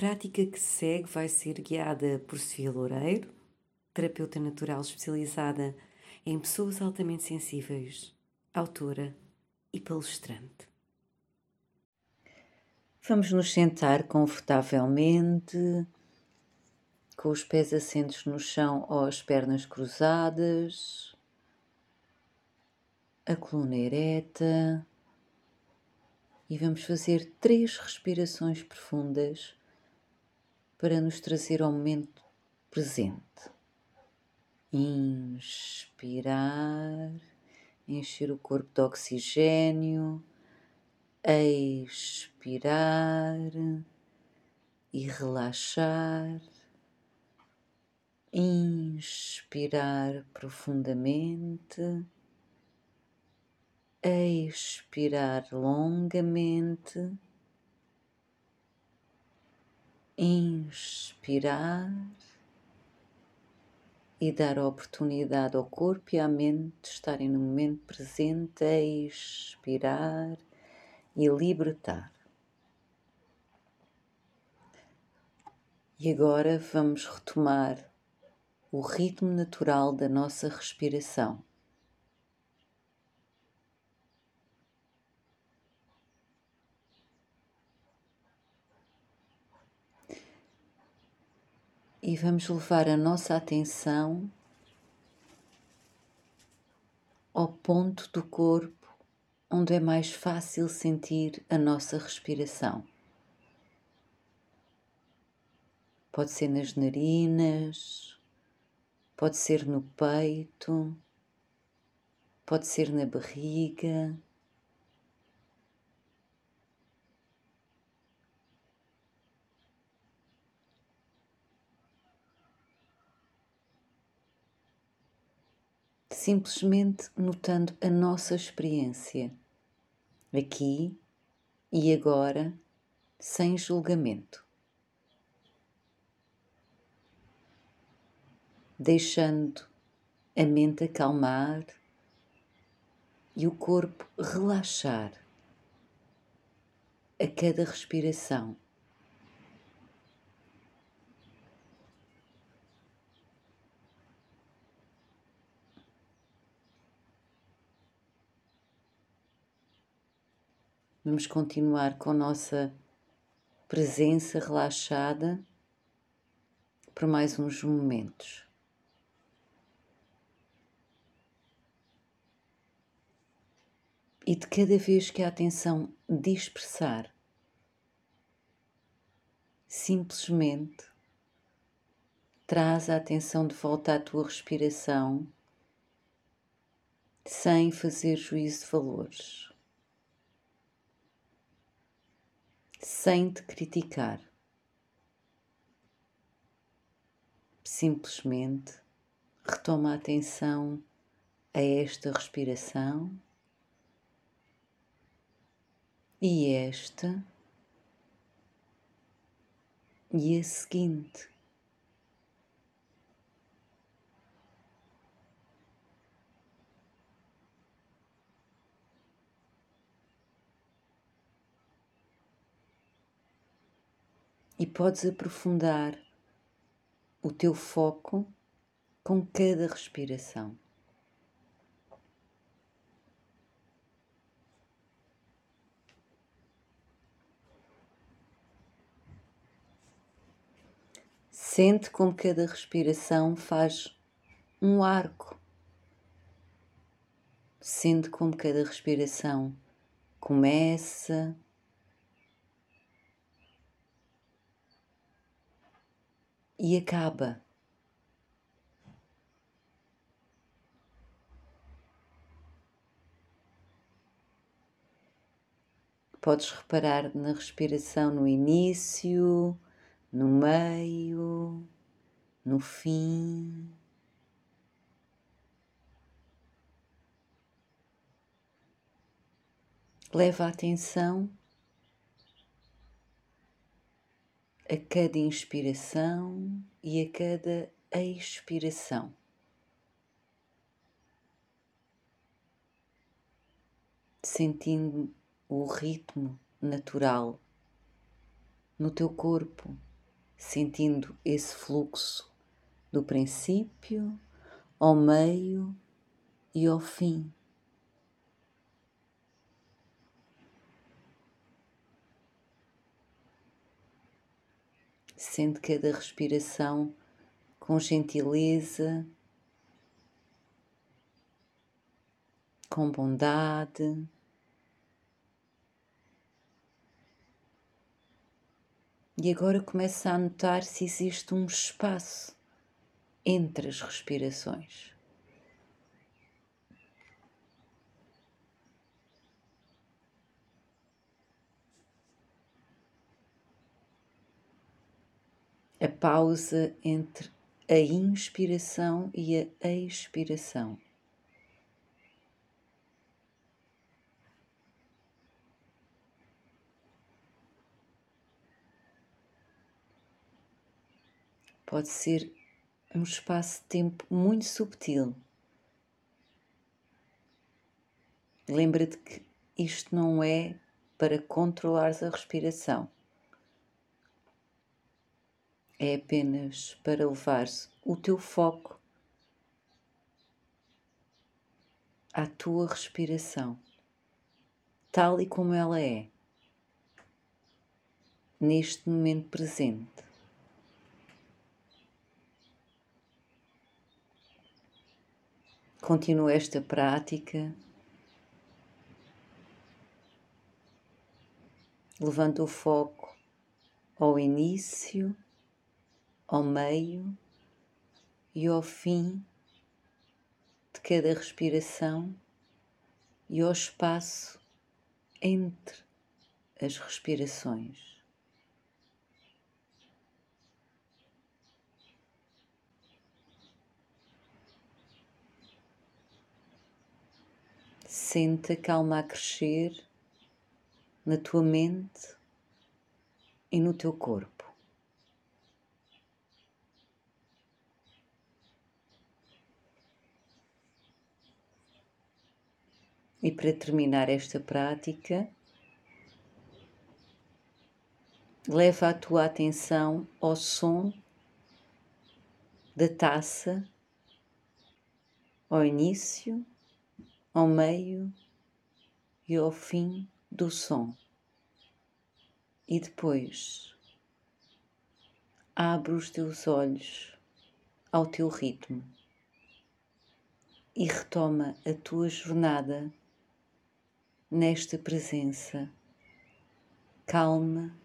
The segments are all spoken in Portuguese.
prática que segue vai ser guiada por Sofia Loureiro, terapeuta natural especializada em pessoas altamente sensíveis, autora e palestrante. Vamos nos sentar confortavelmente, com os pés assentos no chão ou as pernas cruzadas, a coluna ereta e vamos fazer três respirações profundas para nos trazer ao momento presente. Inspirar, encher o corpo de oxigênio, expirar e relaxar. Inspirar profundamente expirar longamente, inspirar e dar a oportunidade ao corpo e à mente de estarem no momento presente, expirar e libertar. E agora vamos retomar o ritmo natural da nossa respiração. E vamos levar a nossa atenção ao ponto do corpo onde é mais fácil sentir a nossa respiração. Pode ser nas narinas, pode ser no peito, pode ser na barriga. Simplesmente notando a nossa experiência, aqui e agora, sem julgamento. Deixando a mente acalmar e o corpo relaxar a cada respiração. Vamos continuar com a nossa presença relaxada por mais uns momentos. E de cada vez que a atenção dispersar, simplesmente traz a atenção de volta à tua respiração sem fazer juízo de valores. Sem te criticar. Simplesmente retoma a atenção a esta respiração e esta e a seguinte. E podes aprofundar o teu foco com cada respiração. Sente como cada respiração faz um arco. Sente como cada respiração começa e acaba. Podes reparar na respiração no início, no meio, no fim. Leva a atenção a cada inspiração e a cada expiração. Sentindo o ritmo natural no teu corpo sentindo esse fluxo do princípio ao meio e ao fim. Sente cada respiração com gentileza, com bondade. E agora começa a notar se existe um espaço entre as respirações. A pausa entre a inspiração e a expiração. Pode ser um espaço de tempo muito subtil. Lembra-te que isto não é para controlar a respiração. É apenas para levar o teu foco à tua respiração, tal e como ela é, neste momento presente. Continua esta prática, levando o foco ao início, ao meio e ao fim de cada respiração e ao espaço entre as respirações. Sente a calma a crescer na tua mente e no teu corpo. E para terminar esta prática, leva a tua atenção ao som da taça ao início ao meio e ao fim do som. E depois abre os teus olhos ao teu ritmo e retoma a tua jornada nesta presença calma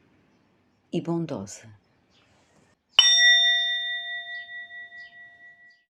e bondosa.